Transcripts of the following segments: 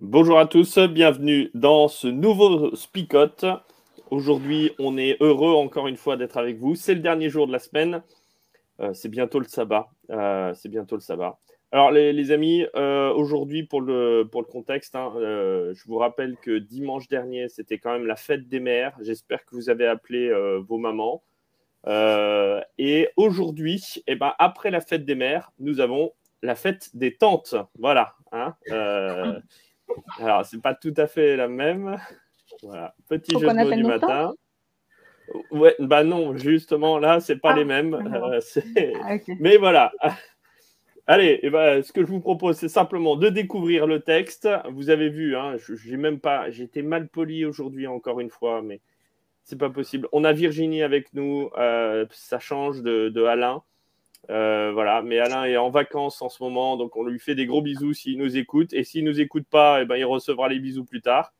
Bonjour à tous, bienvenue dans ce nouveau Spicot. Aujourd'hui, on est heureux encore une fois d'être avec vous. C'est le dernier jour de la semaine. Euh, c'est bientôt le sabbat. Euh, c'est bientôt le sabbat. Alors, les, amis, euh, aujourd'hui, pour le, pour le contexte, hein, je vous rappelle que dimanche dernier, c'était quand même la fête des mères. J'espère que vous avez appelé vos mamans. et aujourd'hui, eh ben, après la fête des mères, nous avons la fête des tantes. Voilà. Hein, alors, c'est pas tout à fait la même. Voilà. Petit jeu de mots du matin. Ouais, bah non, justement, là, c'est pas ah, les mêmes. Euh, ah, Mais voilà. Allez, et eh ben, ce que je vous propose, c'est simplement de découvrir le texte. Vous avez vu, hein, j'ai même pas, j'étais mal poli aujourd'hui encore une fois, mais c'est pas possible. On a Virginie avec nous, euh, ça change de, de Alain. Euh, voilà, mais Alain est en vacances en ce moment, donc on lui fait des gros bisous s'il nous écoute. Et s'il nous écoute pas, eh ben, il recevra les bisous plus tard.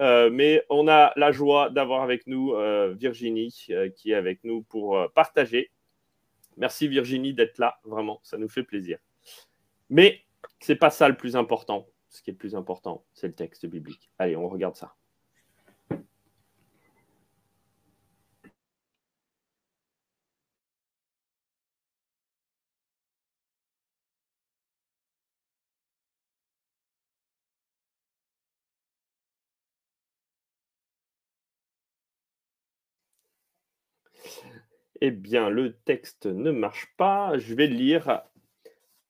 Euh, mais on a la joie d'avoir avec nous euh, Virginie qui est avec nous pour partager. Merci Virginie d'être là, vraiment, ça nous fait plaisir. Mais c'est pas ça le plus important. Ce qui est le plus important, c'est le texte biblique. Allez, on regarde ça. Eh bien, le texte ne marche pas. Je vais le lire.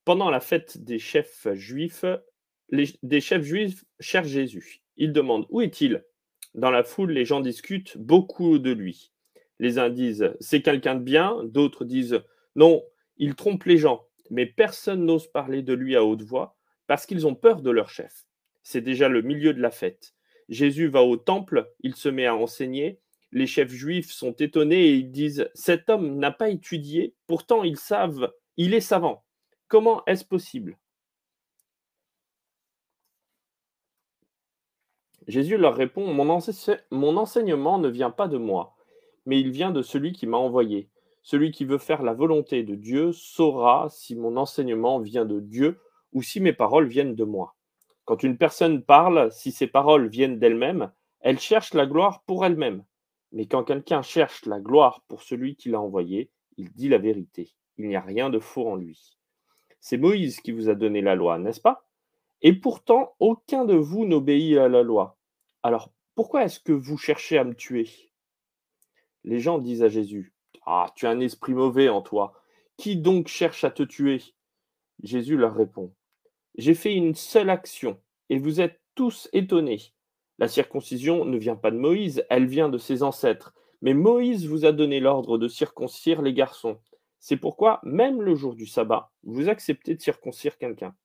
Pendant la fête des chefs juifs, les, des chefs juifs cherchent Jésus. Ils demandent Où est-il? Dans la foule, les gens discutent beaucoup de lui. Les uns disent C'est quelqu'un de bien. D'autres disent Non, il trompe les gens. Mais personne n'ose parler de lui à haute voix parce qu'ils ont peur de leur chef. C'est déjà le milieu de la fête. Jésus va au temple, il se met à enseigner les chefs juifs sont étonnés et ils disent Cet homme n'a pas étudié, pourtant ils savent, il est savant. Comment est-ce possible? Jésus leur répond mon, mon, enseignement ne vient pas de moi, mais il vient de celui qui m'a envoyé. Celui qui veut faire la volonté de Dieu saura si mon enseignement vient de Dieu ou si mes paroles viennent de moi. Quand une personne parle, si ses paroles viennent d'elle-même, elle cherche la gloire pour elle-même. Mais quand quelqu'un cherche la gloire pour celui qui l'a envoyé, il dit la vérité. Il n'y a rien de faux en lui. C'est Moïse qui vous a donné la loi, n'est-ce pas? Et pourtant, aucun de vous n'obéit à la loi. Alors, pourquoi est-ce que vous cherchez à me tuer? Les gens disent à Jésus, Ah, tu as un esprit mauvais en toi. Qui donc cherche à te tuer? Jésus leur répond, J'ai fait une seule action, et vous êtes tous étonnés. La circoncision ne vient pas de Moïse, elle vient de ses ancêtres. Mais Moïse vous a donné l'ordre de circoncire les garçons. C'est pourquoi, même le jour du sabbat, vous acceptez de circoncire quelqu'un.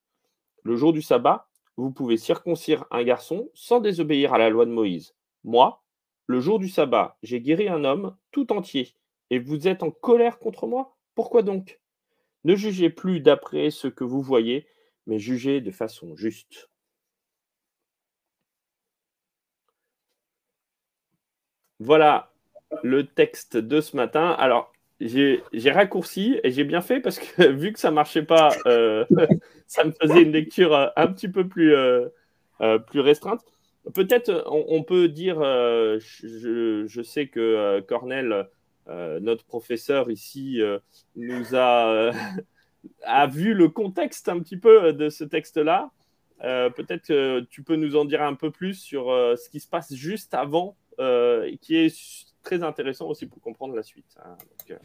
Le jour du sabbat, vous pouvez circoncire un garçon sans désobéir à la loi de Moïse. Moi, le jour du sabbat, j'ai guéri un homme tout entier, et vous êtes en colère contre moi? Pourquoi donc? Ne jugez plus d'après ce que vous voyez, mais jugez de façon juste. Voilà le texte de ce matin. Alors, j'ai raccourci et j'ai bien fait parce que vu que ça marchait pas, euh, ça me faisait une lecture euh, un petit peu plus, euh, plus restreinte. Peut-être on, peut dire, je, sais que Cornel, notre professeur ici, nous a, a vu le contexte un petit peu de ce texte-là. Peut-être que tu peux nous en dire un peu plus sur ce qui se passe juste avant euh, qui est très intéressant aussi pour comprendre la suite. Hein. Euh.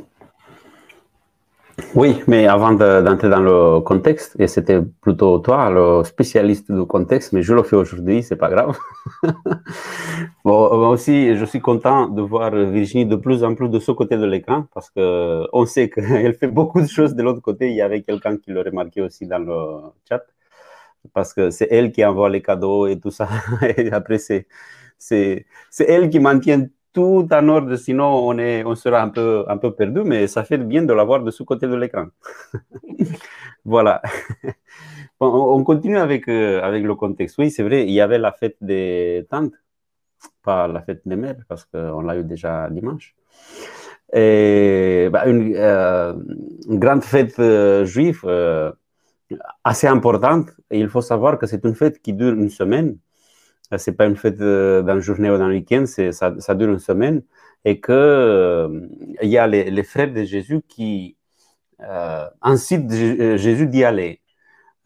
Oui, mais avant d'entrer dans le contexte, et c'était plutôt toi, le spécialiste du contexte, mais je le fais aujourd'hui, c'est pas grave. bon, moi aussi, je suis content de voir Virginie de plus en plus de ce côté de l'écran, parce que on sait qu'elle fait beaucoup de choses de l'autre côté. Il y avait quelqu'un qui l'a remarqué aussi dans le chat, parce que c'est elle qui envoie les cadeaux et tout ça. Et après, c'est elle qui maintient tout en ordre, sinon on, est, on sera un peu, un peu perdu, mais ça fait bien de l'avoir de ce côté de l'écran. voilà. on continue avec, euh, avec le contexte. Oui, c'est vrai, il y avait la fête des tantes, pas la fête des mères, parce qu'on l'a eu déjà dimanche. Et, bah, une, euh, grande fête euh, juive assez importante. Et il faut savoir que c'est une fête qui dure une semaine c'est pas une fête dans journée ou le week-end, ça, ça, dure une semaine, et que euh, il y a les, frères de Jésus qui euh, incitent Jésus d'y aller.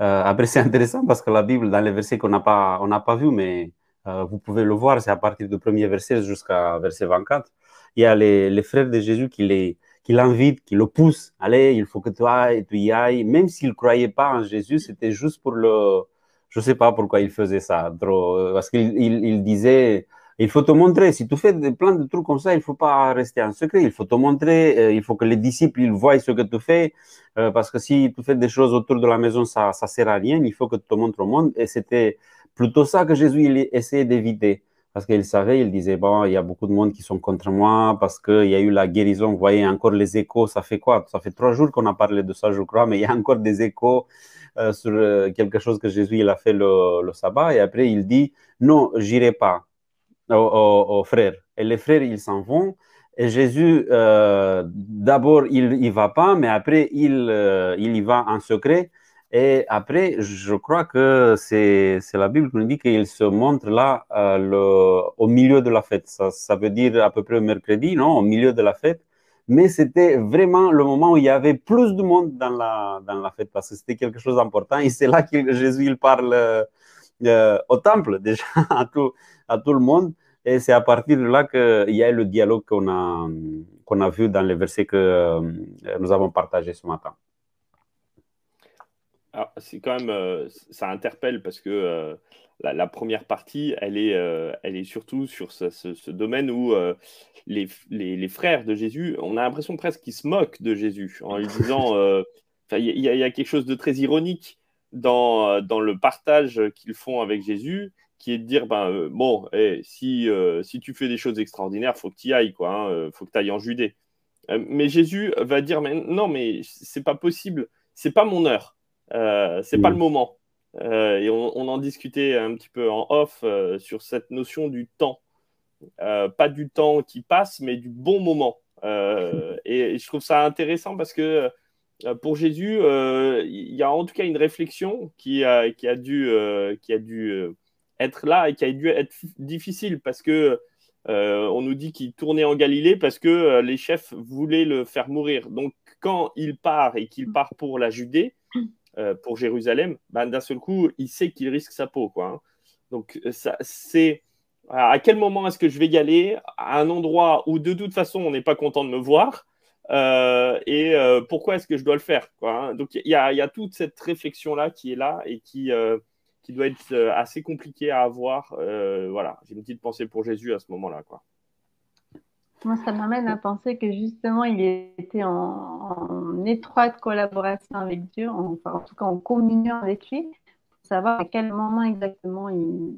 Euh, après, c'est intéressant parce que la Bible, dans les versets qu'on n'a pas, on pas vu, mais euh, vous pouvez le voir, c'est à partir du premier verset jusqu'à verset 24. Il y a les, frères de Jésus qui les qui l'invitent, qui le poussent. Allez, il faut que tu ailles, tu y ailles. Même s'ils ne croyaient pas en Jésus, c'était juste pour le, je ne sais pas pourquoi il faisait ça, trop, parce qu'il il, disait, il faut te montrer, si tu fais plein de trucs comme ça, il ne faut pas rester en secret, il faut te montrer, euh, il faut que les disciples ils voient ce que tu fais, euh, parce que si tu fais des choses autour de la maison, ça ne sert à rien, il faut que tu te montres au monde. Et c'était plutôt ça que Jésus essayait d'éviter. Parce qu'il savait, il disait, bon, il y a beaucoup de monde qui sont contre moi parce qu'il y a eu la guérison. Vous voyez, encore les échos, ça fait quoi? Ça fait trois jours qu'on a parlé de ça, je crois, mais il y a encore des échos euh, sur euh, quelque chose que Jésus il a fait le, le sabbat et après il dit non, j'irai pas aux, frères. Et les frères ils s'en vont et Jésus euh, d'abord il y va pas, mais après il il y va en secret. Et après, je crois que c'est la Bible qui nous dit qu'il se montre là au milieu de la fête. Ça, ça, veut dire à peu près mercredi, non Au milieu de la fête mais c'était vraiment le moment où il y avait plus de monde dans la, dans la fête parce que c'était quelque chose d'important. Et c'est là que Jésus il parle euh, au temple déjà à tout, à tout le monde. Et c'est à partir de là qu'il y a le dialogue qu'on a, qu'on a vu dans les versets que euh, nous avons partagés ce matin. C'est quand même, euh, ça interpelle parce que la, première partie, elle est, euh, elle est surtout sur ce, domaine où euh, les, les, frères de Jésus, on a l'impression presque qu'ils se moquent de Jésus en lui disant, euh, il y, y, a quelque chose de très ironique dans, dans le partage qu'ils font avec Jésus, qui est de dire, ben, bon, hey, eh, si, si tu fais des choses extraordinaires, faut que tu y ailles, quoi, hein, faut que tu ailles en Judée. mais Jésus va dire, mais non, mais c'est pas possible, c'est pas mon heure, c'est pas le moment. Euh, et on, en discutait un petit peu en off euh, sur cette notion du temps. Euh, pas du temps qui passe, mais du bon moment. Et, je trouve ça intéressant parce que pour Jésus, il y a en tout cas une réflexion qui a, qui a dû, qui a dû être là et qui a dû être difficile parce que on nous dit qu'il tournait en Galilée parce que les chefs voulaient le faire mourir. Donc quand il part et qu'il part pour la Judée, euh, pour Jérusalem, ben, d'un seul coup, il sait qu'il risque sa peau. Quoi, hein. Donc, euh, c'est à quel moment est-ce que je vais y aller? À un endroit où de toute façon on n'est pas content de me voir euh, et pourquoi est-ce que je dois le faire hein? Donc il y, y a, toute cette réflexion là qui est là et qui, qui doit être assez compliquée à avoir. voilà, j'ai une petite pensée pour Jésus à ce moment-là. Quoi. Moi, ça m'amène à penser que justement, il était en, étroite collaboration avec Dieu, enfin, en tout cas en communion avec lui, pour savoir à quel moment exactement il,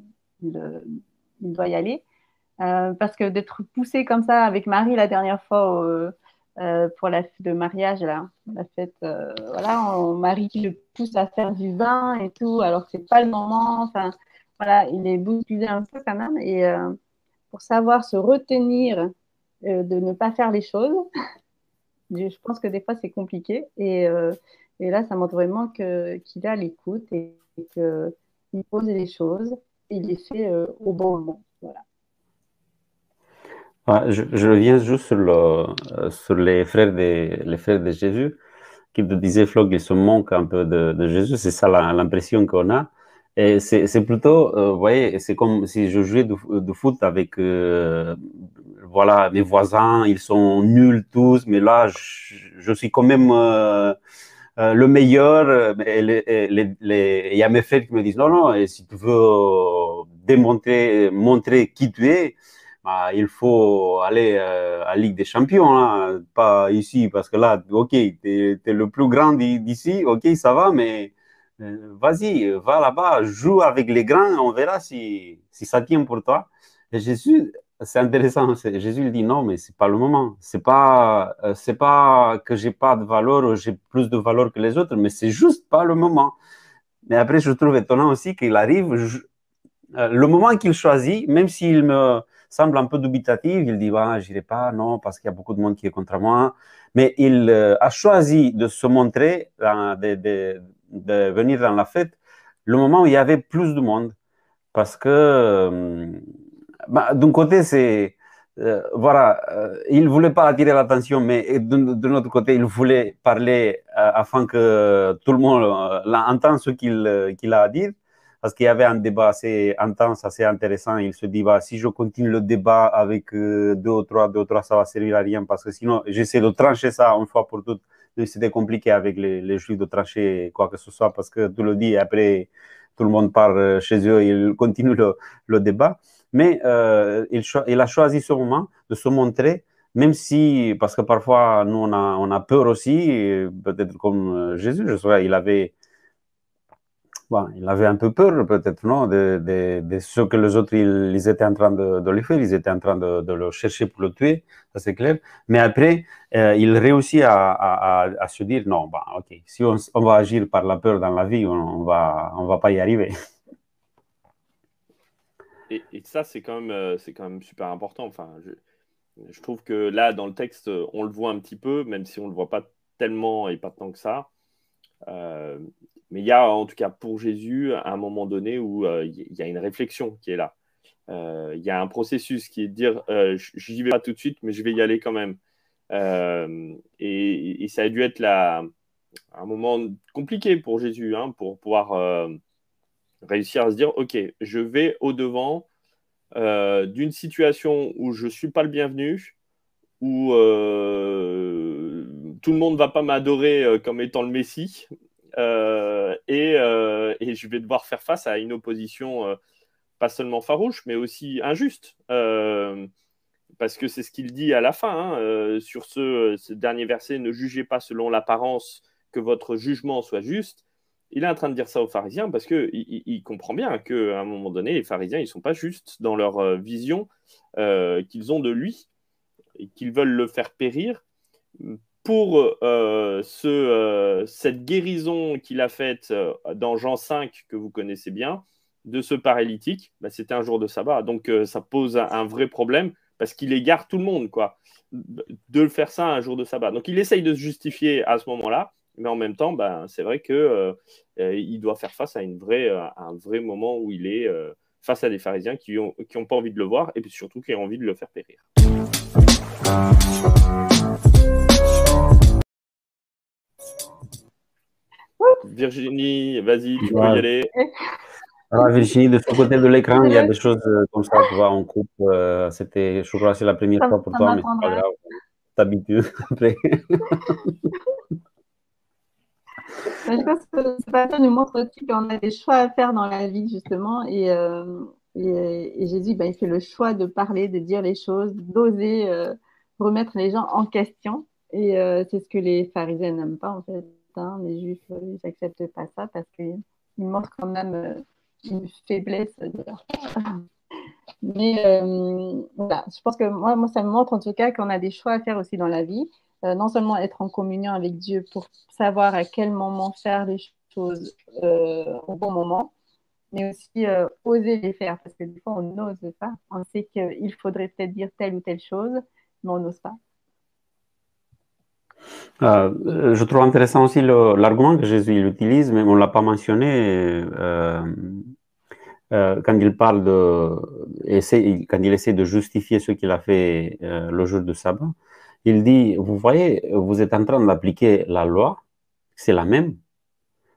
doit y aller. Euh, parce que d'être poussé comme ça avec Marie la dernière fois euh, pour la fête de mariage, là, la fête, euh, voilà, Marie qui le pousse à faire du vin et tout, alors que c'est pas le moment. Enfin, voilà, il est bousculé un peu quand même. Et pour savoir se retenir euh, de ne pas faire les choses. Je pense que des fois, c'est compliqué. Et, euh, et, là, ça montre vraiment qu'il a l'écoute et, qu'il pose les choses et il les fait euh, au bon moment. Voilà. Je, je, reviens juste sur, le, sur les, frères de, les frères de Jésus qui te disaient, Flo, qu'ils se manquent un peu de Jésus. C'est ça l'impression qu'on a. Et c'est plutôt, vous voyez, c'est comme si je jouais du, foot avec voilà, mes voisins, ils sont nuls tous, mais là, je suis quand même le meilleur. Il y a mes frères qui me disent non, non, et si tu veux démontrer, montrer qui tu es, bah, il faut aller à Ligue des Champions, hein, pas ici, parce que là, ok, tu es, le plus grand d'ici, ok, ça va, mais vas-y, va là-bas, joue avec les grands, on verra si, si ça tient pour toi. Et Jésus, c'est intéressant. Jésus dit non, mais c'est pas le moment. C'est pas, euh, pas que j'ai pas de valeur ou j'ai plus de valeur que les autres, mais c'est juste pas le moment. Mais après, je trouve étonnant aussi qu'il arrive, euh, le moment qu'il choisit, même s'il me semble un peu dubitatif, il dit bah, j'irai pas, non, parce qu'il y a beaucoup de monde qui est contre moi. Mais il euh, a choisi de se montrer, de, de, de, venir dans la fête, le moment où il y avait plus de monde, parce que bah, d'un côté, c'est. Euh, voilà, euh, il ne voulait pas attirer l'attention, mais de, l'autre côté, il voulait parler euh, afin que tout le monde entende ce qu'il a à dire. Parce qu'il y avait un débat assez intense, assez intéressant. Il se dit, bah, si je continue le débat avec deux ou trois, deux ou trois, ça va servir à rien. Parce que sinon, j'essaie de trancher ça une fois pour toutes. C'était compliqué avec les, les, juifs de trancher quoi que ce soit parce que tu le dis et après, tout le monde part chez eux ils continuent le, le débat. Mais euh, il, il, a choisi ce moment de se montrer, même si, parce que parfois, nous, on a, on a peur aussi, peut-être comme euh, Jésus, je sais, il avait, bon, il avait un peu peur, peut-être, non, de, ce que les autres, ils, étaient en train de, de, le faire, ils étaient en train de, le chercher pour le tuer, ça c'est clair. Mais après, euh, il réussit à, se dire, non, bah, ok, si on, va agir par la peur dans la vie, on on va pas y arriver. et, ça, c'est quand, même, euh, c'est quand même super important. Enfin, je, trouve que là, dans le texte, on le voit un petit peu, même si on ne le voit pas tellement et pas tant que ça. Euh, mais il y a en tout cas pour Jésus un moment donné où euh, il y a une réflexion qui est là. Il y a un processus qui est de dire j'y vais pas tout de suite, mais je vais y aller quand même. Et, ça a dû être là, un moment compliqué pour Jésus hein, pour pouvoir réussir à se dire, OK, je vais au-devant euh, d'une situation où je ne suis pas le bienvenu, où euh, tout le monde ne va pas m'adorer euh, comme étant le Messie, et, et, je vais devoir faire face à une opposition pas seulement farouche, mais aussi injuste. parce que c'est ce qu'il dit à la fin, hein, sur ce, dernier verset, ne jugez pas selon l'apparence que votre jugement soit juste, il est en train de dire ça aux pharisiens parce qu'il il, comprend bien qu'à un moment donné, les pharisiens, ils ne sont pas justes dans leur euh, vision euh, qu'ils ont de lui et qu'ils veulent le faire périr. Pour euh, ce, cette guérison qu'il a faite dans Jean 5, que vous connaissez bien, de ce paralytique, bah, c'était un jour de sabbat. Donc ça pose un, vrai problème parce qu'il égare tout le monde, quoi, de faire ça un jour de sabbat. Donc il essaye de se justifier à ce moment-là mais en même temps, ben, c'est vrai qu'il euh, euh, il doit faire face à, une vraie, euh, un vrai moment où il est face à des pharisiens qui n'ont qui ont pas envie de le voir et puis surtout qui ont envie de le faire périr. Virginie, vas-y, tu peux y aller. Alors, Virginie, de ce côté de l'écran, il y a des choses comme ça, tu vois, en coupe. C'était, je crois, c'est la première fois pour toi, mais c'est pas grave. T'habitues après. je pense que ce passage nous montre aussi qu'on a des choix à faire dans la vie, justement. Et, euh, et, Jésus, ben, il fait le choix de parler, de dire les choses, d'oser euh, remettre les gens en question. Et euh, c'est ce que les pharisiens n'aiment pas, en fait. Hein. Les juifs, ils n'acceptent pas ça parce qu'ils montrent quand même une faiblesse Mais voilà, je pense que moi, ça me montre en tout cas qu'on a des choix à faire aussi dans la vie. Euh, non seulement être en communion avec Dieu pour savoir à quel moment faire les choses euh, au bon moment, mais aussi euh, oser les faire, parce que des fois, on n'ose pas. On sait qu'il faudrait peut-être dire telle ou telle chose, mais on n'ose pas. Je trouve intéressant aussi l'argument que Jésus utilise, mais on ne l'a pas mentionné quand il parle de, quand il essaie de justifier ce qu'il a fait le jour du sabbat. Il dit, vous voyez, vous êtes en train d'appliquer la loi, c'est la même,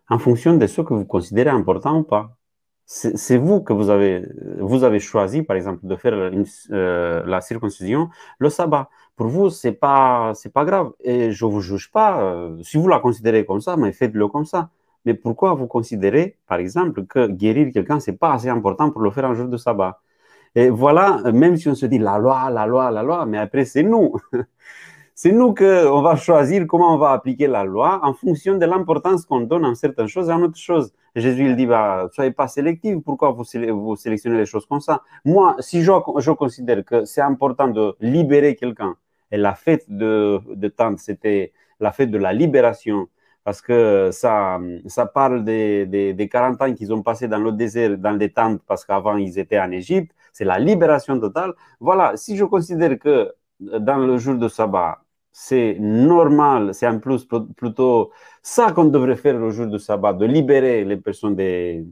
en fonction de ce que vous considérez important ou pas. c'est vous que vous avez, vous avez choisi, par exemple, de faire euh, la circoncision le sabbat. Pour vous, c'est pas, pas grave. Et je vous juge pas. Euh, si vous la considérez comme ça, mais faites-le comme ça. Mais pourquoi vous considérez, par exemple, que guérir quelqu'un, c'est pas assez important pour le faire un jour de sabbat? Et voilà, même si on se dit la loi, la loi, la loi, mais après, c'est nous. C'est nous qu'on va choisir comment on va appliquer la loi en fonction de l'importance qu'on donne à certaines choses et à autre chose. Jésus, il dit, bah, soyez pas sélectif, pourquoi vous, vous sélectionnez les choses comme ça? Moi, si je, je considère que c'est important de libérer quelqu'un, et la fête de, de c'était la fête de la libération, parce que ça, ça parle des, des, des 40 ans qu'ils ont passé dans le désert, dans les tentes, parce qu'avant ils étaient en Égypte, c'est la libération totale. Voilà, si je considère que dans le jour de sabbat, c'est normal, c'est en plus plutôt ça qu'on devrait faire le jour de sabbat, de libérer les personnes de,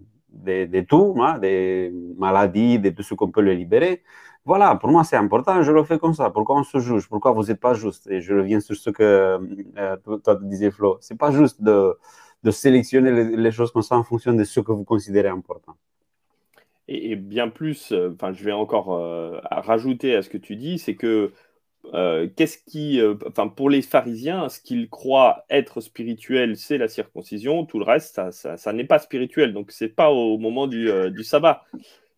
de, tout, hein, des maladies, de tout ce qu'on peut les libérer. Voilà, pour moi c'est important, je le fais comme ça. Pourquoi on se juge? Pourquoi vous n'êtes pas juste? Et je reviens sur ce que euh, toi disais Flo. C'est pas juste de, sélectionner les, choses comme ça en fonction de ce que vous considérez important. Et, bien plus, euh, je vais encore euh, rajouter à ce que tu dis, c'est que qu'est-ce qui, pour les pharisiens, ce qu'ils croient être spirituel, c'est la circoncision. Tout le reste, ça, n'est pas spirituel. Donc, c'est pas au moment du sabbat.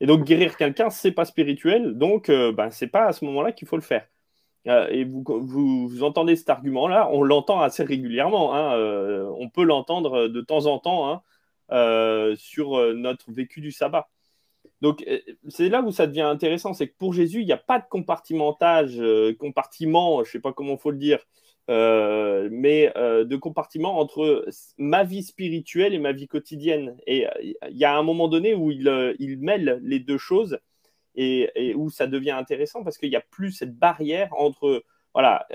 Et donc, guérir quelqu'un, c'est pas spirituel. Donc, ben, c'est pas à ce moment-là qu'il faut le faire. et vous, vous, entendez cet argument-là, on l'entend assez régulièrement. Hein, on peut l'entendre de temps en temps hein, sur notre vécu du sabbat. Donc, euh, c'est là où ça devient intéressant, c'est que pour Jésus, il n'y a pas de compartimentage, euh, compartiment, je ne sais pas comment faut le dire, euh, mais de compartiment entre ma vie spirituelle et ma vie quotidienne. Et il y a un moment donné où il, mêle les deux choses et, où ça devient intéressant parce qu'il n'y a plus cette barrière entre, voilà,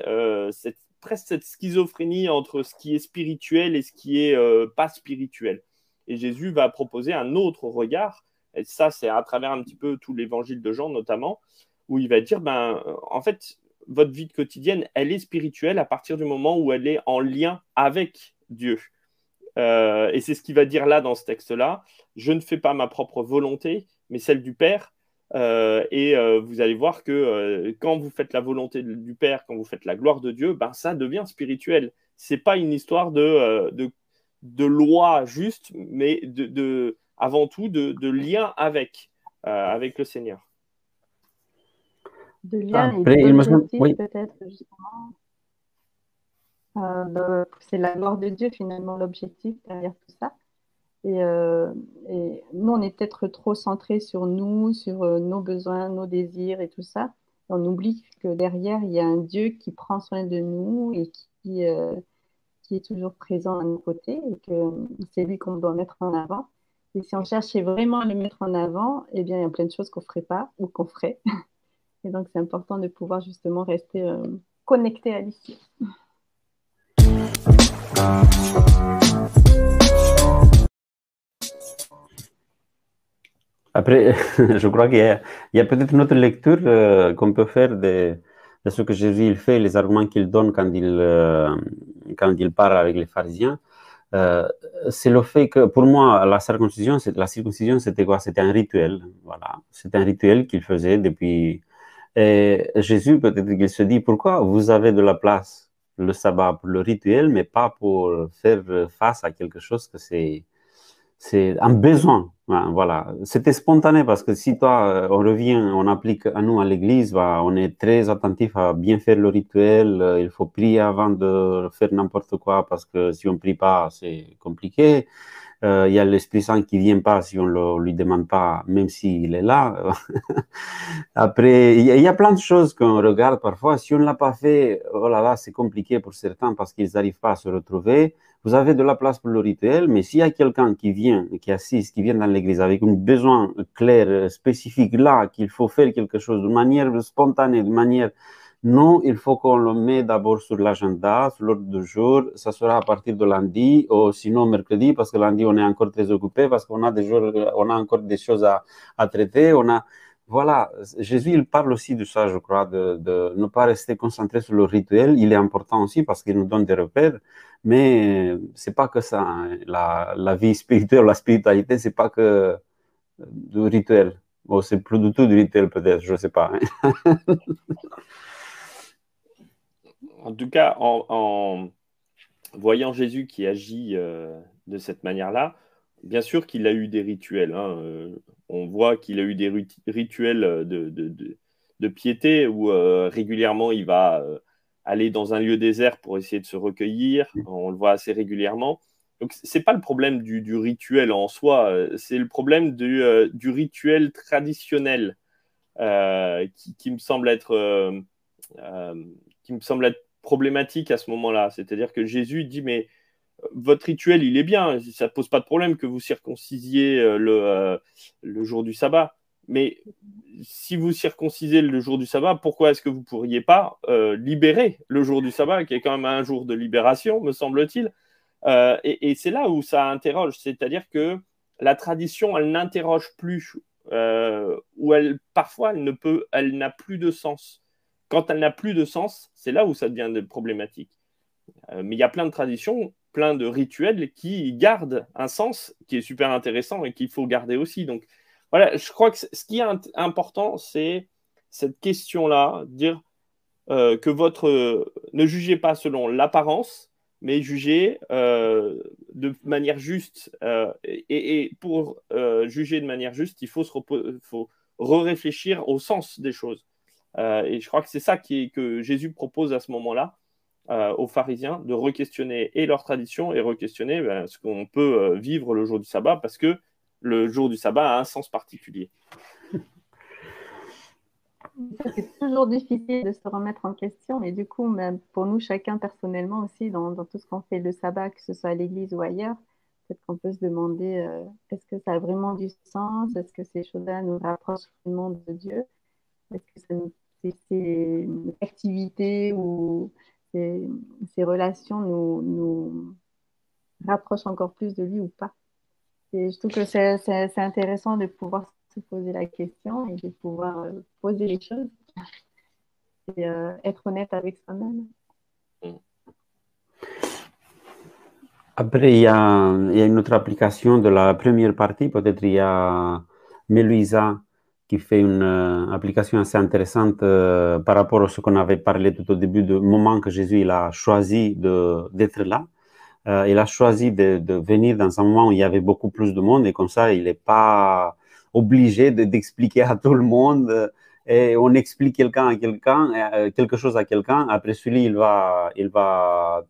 presque cette schizophrénie entre ce qui est spirituel et ce qui est pas spirituel. Et Jésus va proposer un autre regard et ça, c'est à travers un petit peu tout l'évangile de Jean notamment, où il va dire, ben, en fait, votre vie quotidienne, elle est spirituelle à partir du moment où elle est en lien avec Dieu. Euh, et c'est ce qu'il va dire là dans ce texte-là. Je ne fais pas ma propre volonté, mais celle du Père. Euh, et euh, vous allez voir que quand vous faites la volonté du Père, quand vous faites la gloire de Dieu, ben, ça devient spirituel. C'est pas une histoire de, de, de loi juste, mais de, de avant tout de, lien avec, euh, avec le Seigneur. De lien et de peut-être justement. Euh, c'est la gloire de Dieu finalement l'objectif derrière tout ça. Et, euh, et, nous, on est peut-être trop centré sur nous, sur nos besoins, nos désirs et tout ça. On oublie que derrière, il y a un Dieu qui prend soin de nous et qui, qui est toujours présent à nos côtés et que c'est lui qu'on doit mettre en avant. Et si on cherchait vraiment à le mettre en avant, eh bien, il y a plein de choses qu'on ne ferait pas ou qu'on ferait. Et donc, c'est important de pouvoir justement rester euh, connecté à l'ici. Après, je crois qu'il y a, peut-être une autre lecture euh, qu'on peut faire de, ce que Jésus fait, les arguments qu'il donne quand il, euh, quand il parle avec les pharisiens. C'est le fait que pour moi, la circoncision, la circoncision, c'était quoi? C'était un rituel. Voilà, c'était un rituel qu'il faisait depuis. Et Jésus, peut-être qu'il se dit pourquoi vous avez de la place? Le sabbat pour le rituel, mais pas pour faire face à quelque chose que c'est c'est un besoin. Voilà, c'était spontané parce que si toi, euh, on revient, on applique à nous à l'église, bah, on est très attentif à bien faire le rituel. Euh, il faut prier avant de faire n'importe quoi parce que si on prie pas, c'est compliqué. Euh, il y a l'Esprit Saint qui vient pas si on ne lui demande pas, même s'il est là. Après, il y, a plein de choses qu'on regarde parfois. Si on ne l'a pas fait, oh là là, c'est compliqué pour certains parce qu'ils n'arrivent pas à se retrouver. Vous avez de la place pour le rituel, mais s'il y a quelqu'un qui vient, qui assiste, qui vient dans l'église avec un besoin clair, spécifique là, qu'il faut faire quelque chose de manière spontanée, de manière non, il faut qu'on le mette d'abord sur l'agenda, sur l'ordre du jour. Ça sera à partir de lundi ou sinon mercredi, parce que lundi, on est encore très occupé, parce qu'on a, on a encore des choses à, à traiter. On a, voilà, Jésus, il parle aussi de ça, je crois, de, de, ne pas rester concentré sur le rituel. Il est important aussi parce qu'il nous donne des repères, mais c'est pas que ça. Hein. La, la, vie spirituelle, la spiritualité, c'est pas que du rituel. Bon, c'est plus du tout du rituel peut-être, je ne sais pas. Hein. en tout cas, en, voyant Jésus qui agit euh, de cette manière-là, bien sûr qu'il a eu des rituels. Hein, euh, on voit qu'il a eu des rituels de, piété où euh, régulièrement il va aller dans un lieu désert pour essayer de se recueillir. On le voit assez régulièrement. Donc, ce n'est pas le problème du, rituel en soi, c'est le problème du, rituel traditionnel qui, me semble être, qui me semble être problématique à ce moment-là. C'est-à-dire que Jésus dit, mais euh, votre rituel, il est bien, ça ne pose pas de problème que vous circoncisiez euh, le, euh, le jour du sabbat. Mais si vous circoncisez le jour du sabbat, pourquoi est-ce que vous ne pourriez pas libérer le jour du sabbat, qui est quand même un jour de libération, me semble-t-il? Et, c'est là où ça interroge, c'est-à-dire que la tradition, elle n'interroge plus, ou elle, parfois, elle n'a plus de sens. Quand elle n'a plus de sens, c'est là où ça devient problématique. Euh, mais il y a plein de traditions, plein de rituels qui gardent un sens qui est super intéressant et qu'il faut garder aussi. Donc voilà, je crois que ce qui est important, c'est cette question-là, dire euh, que votre ne jugez pas selon l'apparence, mais jugez euh, de manière juste. Et, pour juger de manière juste, il faut, se faut réfléchir au sens des choses. Euh, et je crois que c'est ça qui que Jésus propose à ce moment-là euh, aux pharisiens, de re-questionner et leur tradition et re-questionner ben, ce qu'on peut euh, vivre le jour du sabbat, parce que le jour du sabbat a un sens particulier. C'est toujours difficile de se remettre en question, et du coup, même pour nous, chacun personnellement aussi, dans, tout ce qu'on fait le sabbat, que ce soit à l'église ou ailleurs, peut-être qu'on peut se demander est-ce que ça a vraiment du sens? Est-ce que ces choses-là nous rapprochent vraiment de Dieu? Est-ce que ça nous ces, activités ou ces, relations nous, rapprochent encore plus de lui ou pas. Et je trouve que c'est intéressant de pouvoir se poser la question et de pouvoir euh, poser les choses et euh, être honnête avec soi-même. Après, il y, a, il y, a, une autre application de la première partie. Peut-être il y a Meluisa qui fait une euh, application assez intéressante euh, par rapport à ce qu'on avait parlé tout au début du moment que Jésus il a choisi d'être là. Euh, il a choisi de, de, venir dans un moment où il y avait beaucoup plus de monde et comme ça, il n'est pas obligé d'expliquer à tout le monde. Et on explique quelqu'un à quelqu'un, quelque chose à quelqu'un. Après celui, il va, il va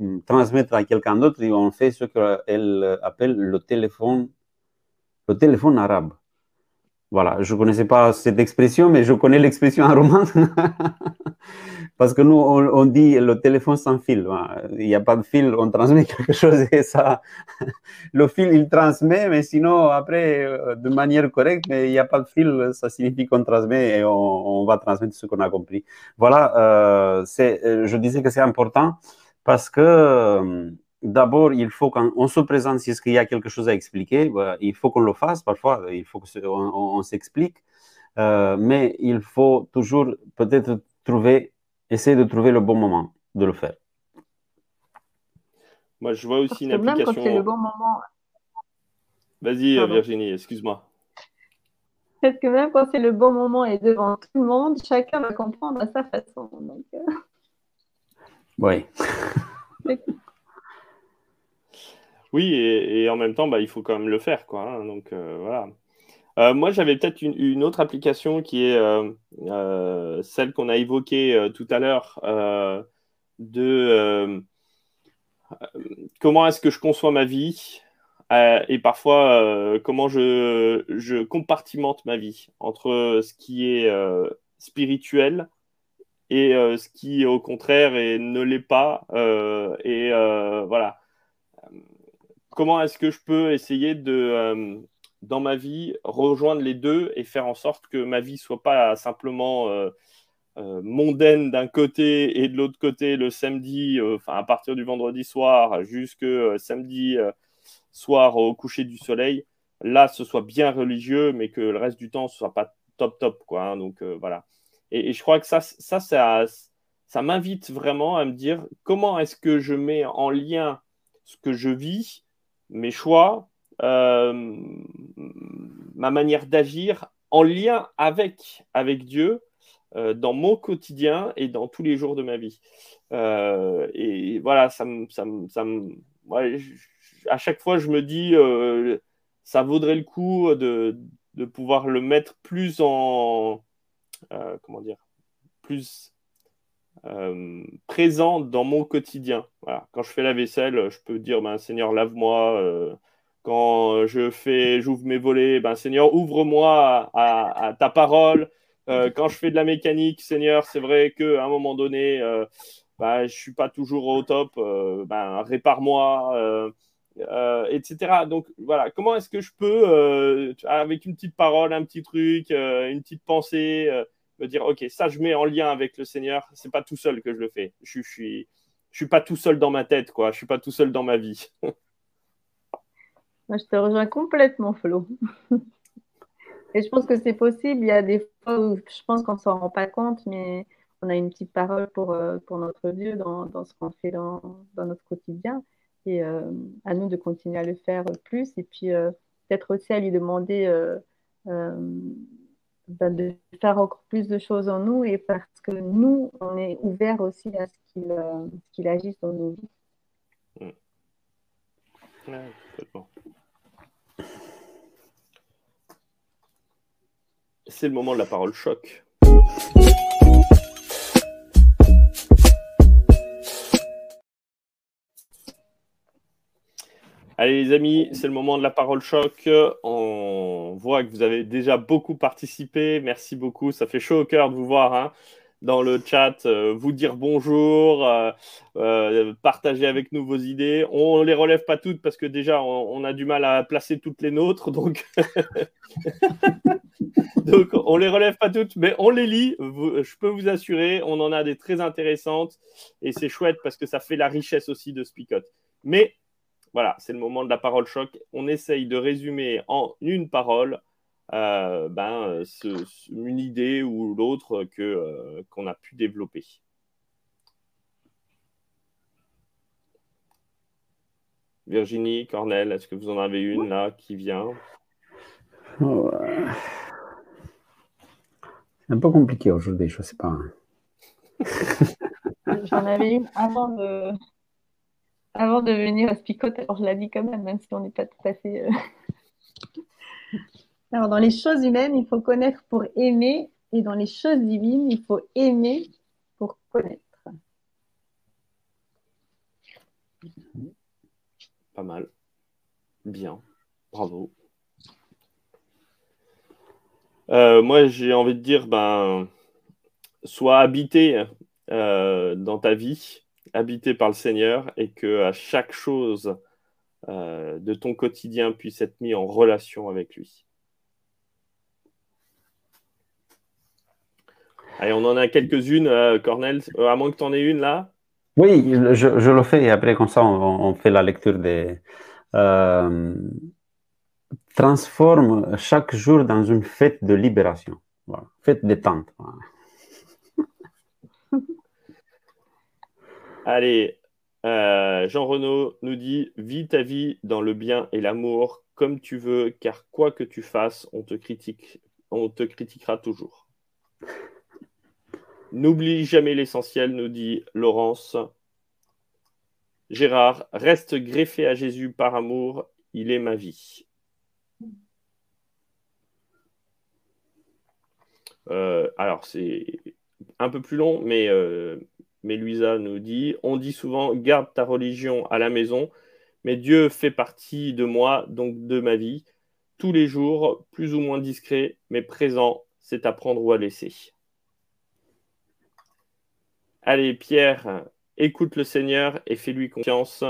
hum, transmettre à quelqu'un d'autre et on fait ce qu'elle appelle le téléphone, le téléphone arabe. Voilà, je ne connaissais pas cette expression, mais je connais l'expression en roman. Parce que nous, on, dit le téléphone sans fil. Il n'y a pas de fil, on transmet quelque chose et ça. Le fil, il transmet, mais sinon, après, euh, de manière correcte, mais il n'y a pas de fil, ça signifie qu'on transmet et on, va transmettre ce qu'on a compris. Voilà, euh, euh, je disais que c'est important parce que d'abord, il faut qu'on se présente si qu'il y a quelque chose à expliquer, bah, il faut qu'on le fasse parfois, il faut qu'on on, s'explique, euh, mais il faut toujours peut-être trouver, essayer de trouver le bon moment de le faire. Moi, je vois aussi une application. Même quand c'est le bon moment. Vas-y, Virginie, excuse-moi. Parce que même quand c'est le bon moment et devant tout le monde, chacun va comprendre à sa façon. Euh. Oui. Oui, et, en même temps, bah, il faut quand même le faire. Quoi, hein, donc euh, voilà. Euh, moi, j'avais peut-être une, autre application qui est euh, celle qu'on a évoquée tout à l'heure de comment est-ce que je conçois ma vie et parfois comment je, je, compartimente ma vie entre ce qui est spirituel et ce qui, au contraire, ne l'est pas. et voilà comment est-ce que je peux essayer de, euh, dans ma vie, rejoindre les deux et faire en sorte que ma vie soit pas simplement euh, euh, mondaine d'un côté et de l'autre côté le samedi, enfin à partir du vendredi soir jusque samedi soir au coucher du soleil. Là, ce soit bien religieux, mais que le reste du temps, ce soit pas top top, quoi. Hein. donc voilà. Et, je crois que ça, ça, ça, ça m'invite vraiment à me dire comment est-ce que je mets en lien ce que je vis mes choix ma manière d'agir en lien avec, avec Dieu dans mon quotidien et dans tous les jours de ma vie. et voilà, ça me, ça ça à chaque fois, je me dis, ça vaudrait le coup de, de pouvoir le mettre plus en, euh, comment dire, plus euh, présent dans mon quotidien. Quand je fais la vaisselle, je peux dire, ben, Seigneur, lave-moi. Euh, quand je fais, j'ouvre mes volets, ben, Seigneur, ouvre-moi à, ta parole. quand je fais de la mécanique, Seigneur, c'est vrai qu'à un moment donné, ben, je ne suis pas toujours au top. répare-moi. Euh, etc. Donc voilà, comment est-ce que je peux, euh, avec une petite parole, un petit truc, euh, une petite pensée, dire, ok, ça je mets en lien avec le Seigneur, c'est pas tout seul que je le fais. Je, suis, je suis pas tout seul dans ma tête, quoi. Je suis pas tout seul dans ma vie. Moi, je te rejoins complètement, Flo. Et je pense que c'est possible. Il y a des fois où je pense qu'on s'en rend pas compte, mais on a une petite parole pour, pour notre Dieu dans, dans ce qu'on fait dans, notre quotidien et euh, à nous de continuer à le faire plus et puis euh, peut-être aussi à lui demander euh, ben, de faire encore plus de choses en nous et parce que nous, on est ouvert aussi à ce qu'il qu'il agisse dans nos vies. C'est le moment de la parole choc. Allez les amis, c'est le moment de la parole choc. Voit que vous avez déjà beaucoup participé. Merci beaucoup. Ça fait chaud au cœur de vous voir hein, dans le chat, euh, vous dire bonjour, euh, euh, partager avec nous vos idées. On ne les relève pas toutes parce que déjà on, a du mal à placer toutes les nôtres. Donc, on les relève pas toutes, mais on les lit. je peux vous assurer, on en a des très intéressantes et c'est chouette parce que ça fait la richesse aussi de Spicot. Mais voilà, c'est le moment de la parole choc. On essaye de résumer en une parole euh, ben, une idée ou l'autre que, euh, qu'on a pu développer. Virginie, Cornel, est-ce que vous en avez une là qui vient? C'est un peu compliqué aujourd'hui, je ne sais pas. J'en avais une avant de, avant de venir à Spicote, alors je la dis quand même, même si on n'est pas tout à fait. Euh, alors, dans les choses humaines, il faut connaître pour aimer, et dans les choses divines, il faut aimer pour connaître. Pas mal. Bien. Bravo. Euh, moi, j'ai envie de dire, ben, sois habité euh, dans ta vie habité par le Seigneur et que à chaque chose euh, de ton quotidien puisse être mis en relation avec lui. Allez, on en a quelques-unes, euh, Cornel, euh, à moins que tu en aies une là. Oui, je, le fais et après, comme ça, on, fait la lecture des. transforme chaque jour dans une fête de libération, fête détente. Allez, euh, Jean Renaud nous dit Vis ta vie dans le bien et l'amour comme tu veux, car quoi que tu fasses, on te, critiquera toujours. N'oublie jamais l'essentiel, nous dit Laurence. Gérard, reste greffé à Jésus par amour, il est ma vie. Euh, alors, c'est un peu plus long, mais euh, mais Louisa nous dit On dit souvent garde ta religion à la maison, mais Dieu fait partie de moi, donc de ma vie. Tous les jours, plus ou moins discret, mais présent, c'est à prendre ou à laisser. Allez, Pierre, écoute le Seigneur et fais-lui confiance.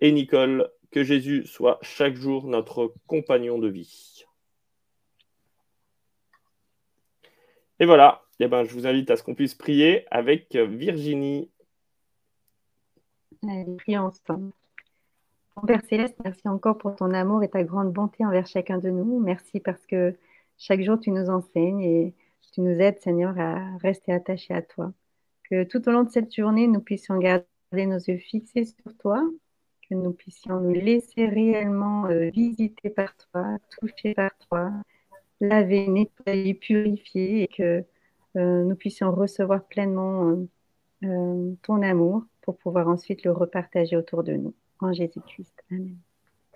Et Nicole, que Jésus soit chaque jour notre compagnon de vie. Et voilà, eh ben, je vous invite à ce qu'on puisse prier avec Virginie. Allez, prions ensemble. Mon Père Céleste, merci encore pour ton amour et ta grande bonté envers chacun de nous. Merci parce que chaque jour tu nous enseignes et tu nous aides, Seigneur, à rester attachés à toi. Que tout au long de cette journée, nous puissions garder nos yeux fixés sur toi, que nous puissions nous laisser réellement euh, visiter par toi, toucher par toi, laver, nettoyer, purifier et que euh, nous puissions recevoir pleinement ton amour pour pouvoir ensuite le repartager autour de nous. En Jésus-Christ. Amen.